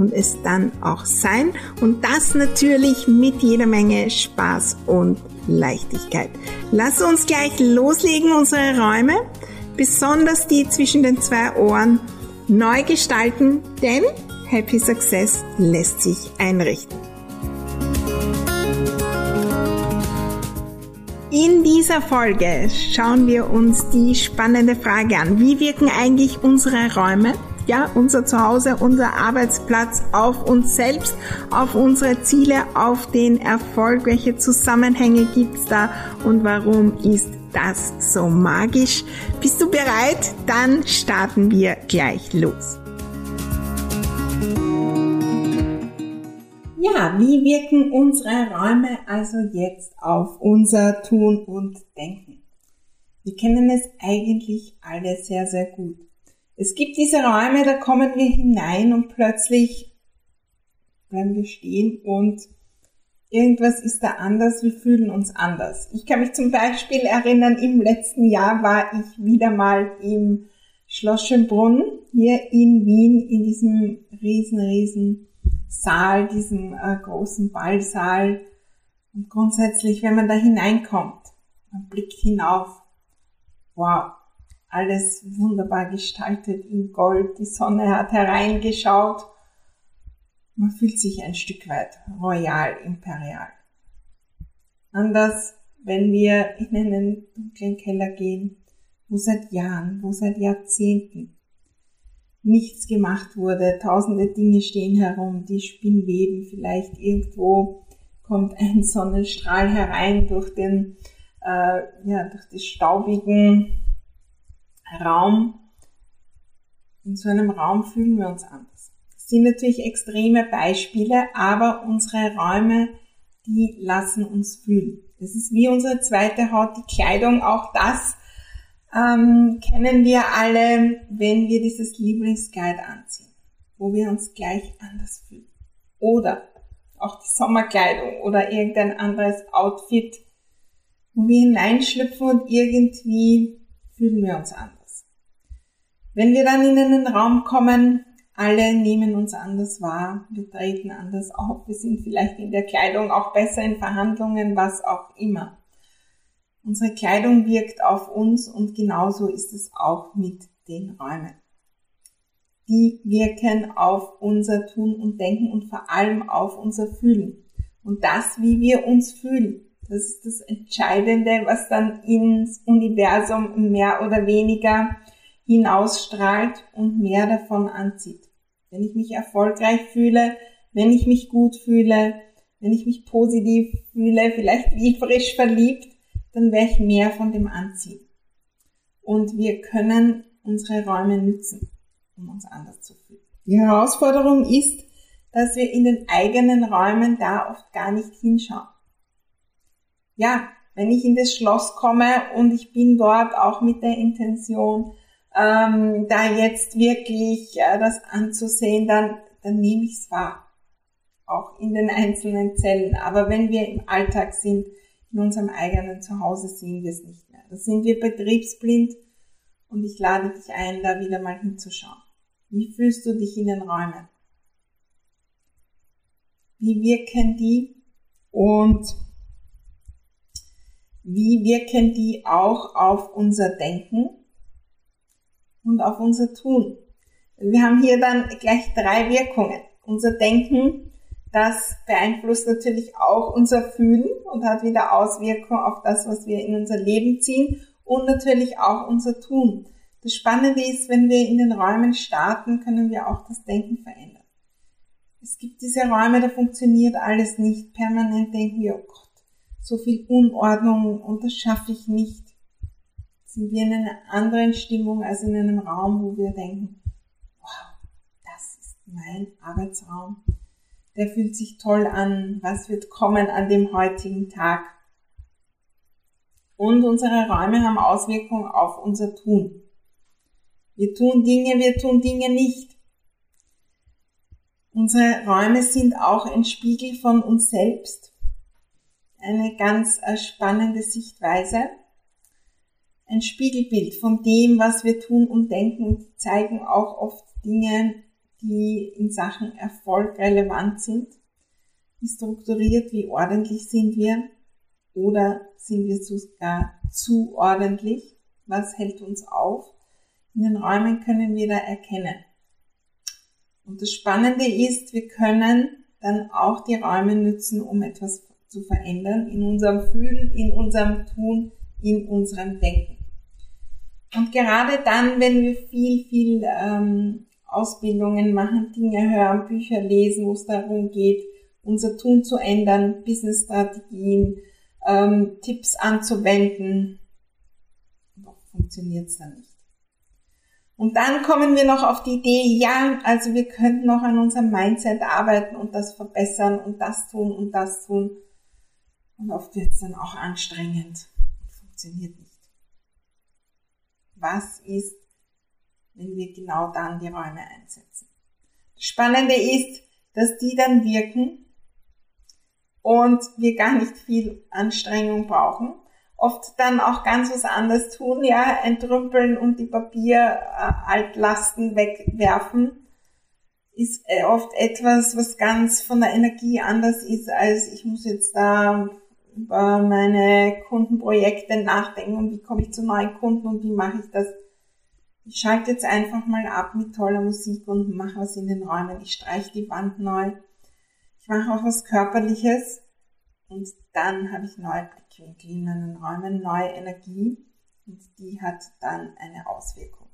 und es dann auch sein. Und das natürlich mit jeder Menge Spaß und Leichtigkeit. Lass uns gleich loslegen, unsere Räume, besonders die zwischen den zwei Ohren, neu gestalten, denn Happy Success lässt sich einrichten. In dieser Folge schauen wir uns die spannende Frage an. Wie wirken eigentlich unsere Räume ja, unser Zuhause, unser Arbeitsplatz auf uns selbst, auf unsere Ziele, auf den Erfolg. Welche Zusammenhänge gibt's da und warum ist das so magisch? Bist du bereit? Dann starten wir gleich los. Ja, wie wirken unsere Räume also jetzt auf unser Tun und Denken? Wir kennen es eigentlich alle sehr, sehr gut. Es gibt diese Räume, da kommen wir hinein und plötzlich bleiben wir stehen und irgendwas ist da anders, wir fühlen uns anders. Ich kann mich zum Beispiel erinnern, im letzten Jahr war ich wieder mal im Schloss Schönbrunn hier in Wien in diesem riesen, riesen Saal, diesem äh, großen Ballsaal. Und grundsätzlich, wenn man da hineinkommt, man blickt hinauf, wow, alles wunderbar gestaltet in Gold. Die Sonne hat hereingeschaut. Man fühlt sich ein Stück weit royal, imperial. Anders, wenn wir in einen dunklen Keller gehen, wo seit Jahren, wo seit Jahrzehnten nichts gemacht wurde, tausende Dinge stehen herum, die Spinnweben, vielleicht irgendwo kommt ein Sonnenstrahl herein durch den, äh, ja, durch die staubigen Raum, in so einem Raum fühlen wir uns anders. Das sind natürlich extreme Beispiele, aber unsere Räume, die lassen uns fühlen. Das ist wie unsere zweite Haut, die Kleidung, auch das ähm, kennen wir alle, wenn wir dieses Lieblingskleid anziehen, wo wir uns gleich anders fühlen. Oder auch die Sommerkleidung oder irgendein anderes Outfit, wo wir hineinschlüpfen und irgendwie fühlen wir uns anders. Wenn wir dann in einen Raum kommen, alle nehmen uns anders wahr, wir treten anders auf, wir sind vielleicht in der Kleidung auch besser in Verhandlungen, was auch immer. Unsere Kleidung wirkt auf uns und genauso ist es auch mit den Räumen. Die wirken auf unser Tun und Denken und vor allem auf unser Fühlen. Und das, wie wir uns fühlen, das ist das Entscheidende, was dann ins Universum mehr oder weniger hinausstrahlt und mehr davon anzieht. Wenn ich mich erfolgreich fühle, wenn ich mich gut fühle, wenn ich mich positiv fühle, vielleicht wie frisch verliebt, dann werde ich mehr von dem anziehen. Und wir können unsere Räume nützen, um uns anders zu fühlen. Die Herausforderung ist, dass wir in den eigenen Räumen da oft gar nicht hinschauen. Ja, wenn ich in das Schloss komme und ich bin dort auch mit der Intention, ähm, da jetzt wirklich äh, das anzusehen, dann, dann nehme ich es wahr. Auch in den einzelnen Zellen. Aber wenn wir im Alltag sind, in unserem eigenen Zuhause, sehen wir es nicht mehr. Da sind wir betriebsblind und ich lade dich ein, da wieder mal hinzuschauen. Wie fühlst du dich in den Räumen? Wie wirken die? Und wie wirken die auch auf unser Denken? Und auf unser Tun. Wir haben hier dann gleich drei Wirkungen. Unser Denken, das beeinflusst natürlich auch unser Fühlen und hat wieder Auswirkungen auf das, was wir in unser Leben ziehen und natürlich auch unser Tun. Das Spannende ist, wenn wir in den Räumen starten, können wir auch das Denken verändern. Es gibt diese Räume, da funktioniert alles nicht. Permanent denken wir, oh Gott, so viel Unordnung und das schaffe ich nicht sind wir in einer anderen Stimmung als in einem Raum, wo wir denken, wow, das ist mein Arbeitsraum. der fühlt sich toll an, was wird kommen an dem heutigen Tag. Und unsere Räume haben Auswirkungen auf unser Tun. Wir tun Dinge, wir tun Dinge nicht. Unsere Räume sind auch ein Spiegel von uns selbst. Eine ganz äh, spannende Sichtweise. Ein Spiegelbild von dem, was wir tun und denken zeigen auch oft Dinge, die in Sachen Erfolg relevant sind. Wie strukturiert, wie ordentlich sind wir? Oder sind wir sogar zu ordentlich? Was hält uns auf? In den Räumen können wir da erkennen. Und das Spannende ist, wir können dann auch die Räume nutzen, um etwas zu verändern in unserem Fühlen, in unserem Tun, in unserem Denken. Und gerade dann, wenn wir viel, viel ähm, Ausbildungen machen, Dinge hören, Bücher lesen, wo es darum geht, unser Tun zu ändern, Businessstrategien, ähm, Tipps anzuwenden. Funktioniert es dann nicht. Und dann kommen wir noch auf die Idee, ja, also wir könnten noch an unserem Mindset arbeiten und das verbessern und das tun und das tun. Und oft wird es dann auch anstrengend und funktioniert nicht. Was ist wenn wir genau dann die Räume einsetzen. Das Spannende ist, dass die dann wirken und wir gar nicht viel Anstrengung brauchen. Oft dann auch ganz was anderes tun, ja, entrümpeln und die Papieraltlasten wegwerfen, ist äh, oft etwas, was ganz von der Energie anders ist, als ich muss jetzt da über meine Kundenprojekte nachdenken und wie komme ich zu neuen Kunden und wie mache ich das ich schalte jetzt einfach mal ab mit toller Musik und mache was in den Räumen. Ich streiche die Wand neu. Ich mache auch was Körperliches und dann habe ich neue Blickwinkel in meinen Räumen, neue Energie und die hat dann eine Auswirkung.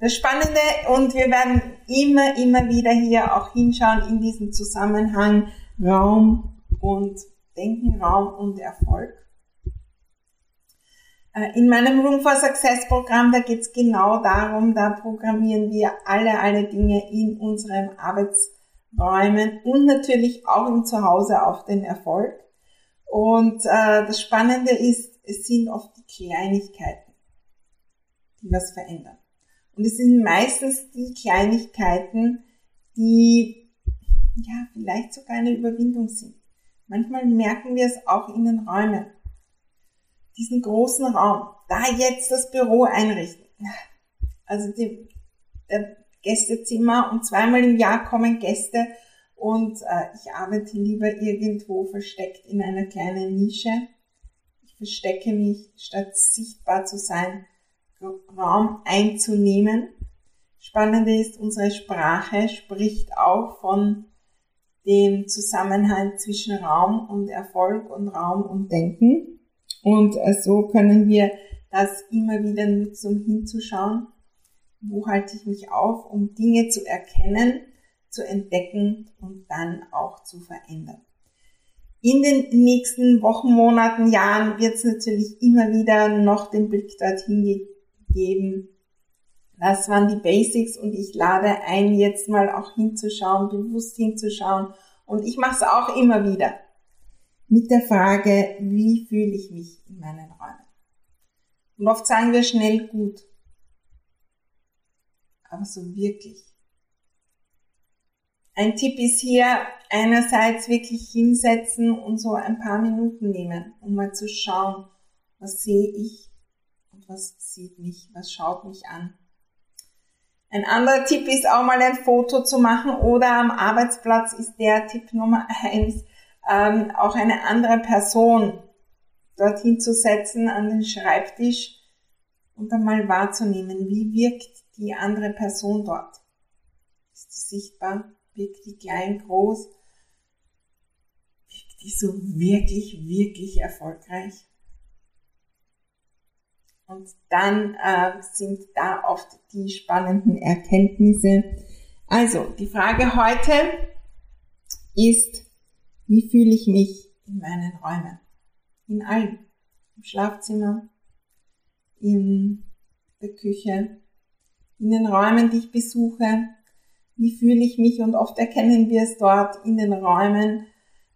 Das Spannende und wir werden immer, immer wieder hier auch hinschauen in diesem Zusammenhang Raum und Denken, Raum und Erfolg. Äh, in meinem Room for Success Programm, da geht's genau darum, da programmieren wir alle, alle Dinge in unseren Arbeitsräumen und natürlich auch im Zuhause auf den Erfolg. Und äh, das Spannende ist, es sind oft die Kleinigkeiten, die was verändern. Und es sind meistens die Kleinigkeiten, die ja vielleicht sogar eine Überwindung sind. Manchmal merken wir es auch in den Räumen diesen großen Raum, da jetzt das Büro einrichten. Also die, der Gästezimmer und zweimal im Jahr kommen Gäste und äh, ich arbeite lieber irgendwo versteckt in einer kleinen Nische. Ich verstecke mich, statt sichtbar zu sein, Raum einzunehmen. Spannende ist, unsere Sprache spricht auch von dem Zusammenhang zwischen Raum und Erfolg und Raum und Denken. Und äh, so können wir das immer wieder nutzen, um hinzuschauen, wo halte ich mich auf, um Dinge zu erkennen, zu entdecken und dann auch zu verändern. In den nächsten Wochen, Monaten, Jahren wird es natürlich immer wieder noch den Blick dorthin geben. Das waren die Basics und ich lade ein, jetzt mal auch hinzuschauen, bewusst hinzuschauen. Und ich mache es auch immer wieder mit der Frage, wie fühle ich mich in meinen Räumen? Und oft sagen wir schnell gut. Aber so wirklich. Ein Tipp ist hier einerseits wirklich hinsetzen und so ein paar Minuten nehmen, um mal zu schauen, was sehe ich und was sieht mich, was schaut mich an. Ein anderer Tipp ist auch mal ein Foto zu machen oder am Arbeitsplatz ist der Tipp Nummer eins, ähm, auch eine andere Person dorthin zu setzen an den Schreibtisch und dann mal wahrzunehmen, wie wirkt die andere Person dort. Ist die sichtbar? Wirkt die klein, groß? Wirkt die so wirklich, wirklich erfolgreich? Und dann äh, sind da oft die spannenden Erkenntnisse. Also, die Frage heute ist, wie fühle ich mich in meinen Räumen? In allen. Im Schlafzimmer, in der Küche, in den Räumen, die ich besuche, wie fühle ich mich und oft erkennen wir es dort in den Räumen,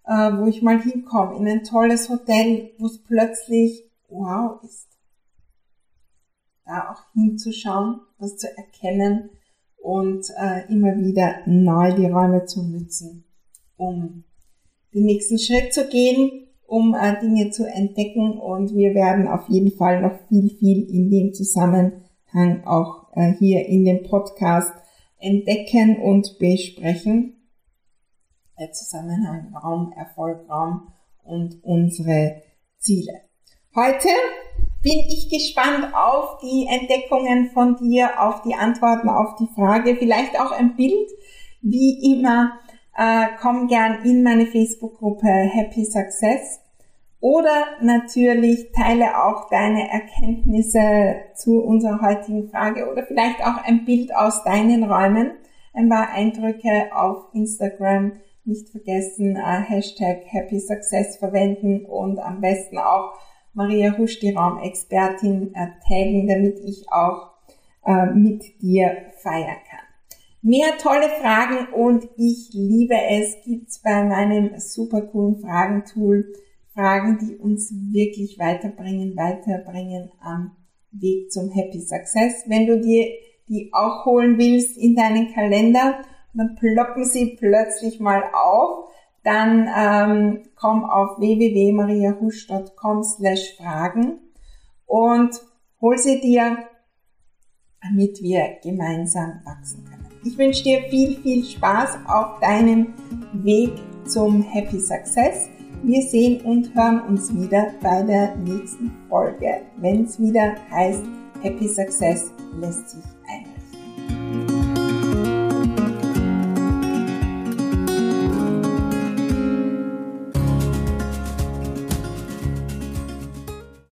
äh, wo ich mal hinkomme, in ein tolles Hotel, wo es plötzlich wow ist. Da auch hinzuschauen, das zu erkennen und äh, immer wieder neu die Räume zu nutzen, um den nächsten Schritt zu gehen, um äh, Dinge zu entdecken und wir werden auf jeden Fall noch viel, viel in dem Zusammenhang auch äh, hier in dem Podcast entdecken und besprechen. Der Zusammenhang Raum, Erfolg, Raum und unsere Ziele. Heute bin ich gespannt auf die Entdeckungen von dir, auf die Antworten auf die Frage, vielleicht auch ein Bild, wie immer äh, komm gern in meine Facebook-Gruppe Happy Success oder natürlich teile auch deine Erkenntnisse zu unserer heutigen Frage oder vielleicht auch ein Bild aus deinen Räumen, ein paar Eindrücke auf Instagram. Nicht vergessen, äh, Hashtag Happy Success verwenden und am besten auch Maria Husch, die Raumexpertin, äh, damit ich auch äh, mit dir feiern kann. Mehr tolle Fragen und ich liebe es, gibt's bei meinem super coolen Fragentool Fragen, die uns wirklich weiterbringen, weiterbringen am Weg zum Happy Success. Wenn du dir die auch holen willst in deinen Kalender, dann ploppen sie plötzlich mal auf, dann ähm, komm auf www.mariahusch.com slash Fragen und hol sie dir, damit wir gemeinsam wachsen können. Ich wünsche dir viel, viel Spaß auf deinem Weg zum Happy Success. Wir sehen und hören uns wieder bei der nächsten Folge, wenn es wieder heißt, Happy Success lässt sich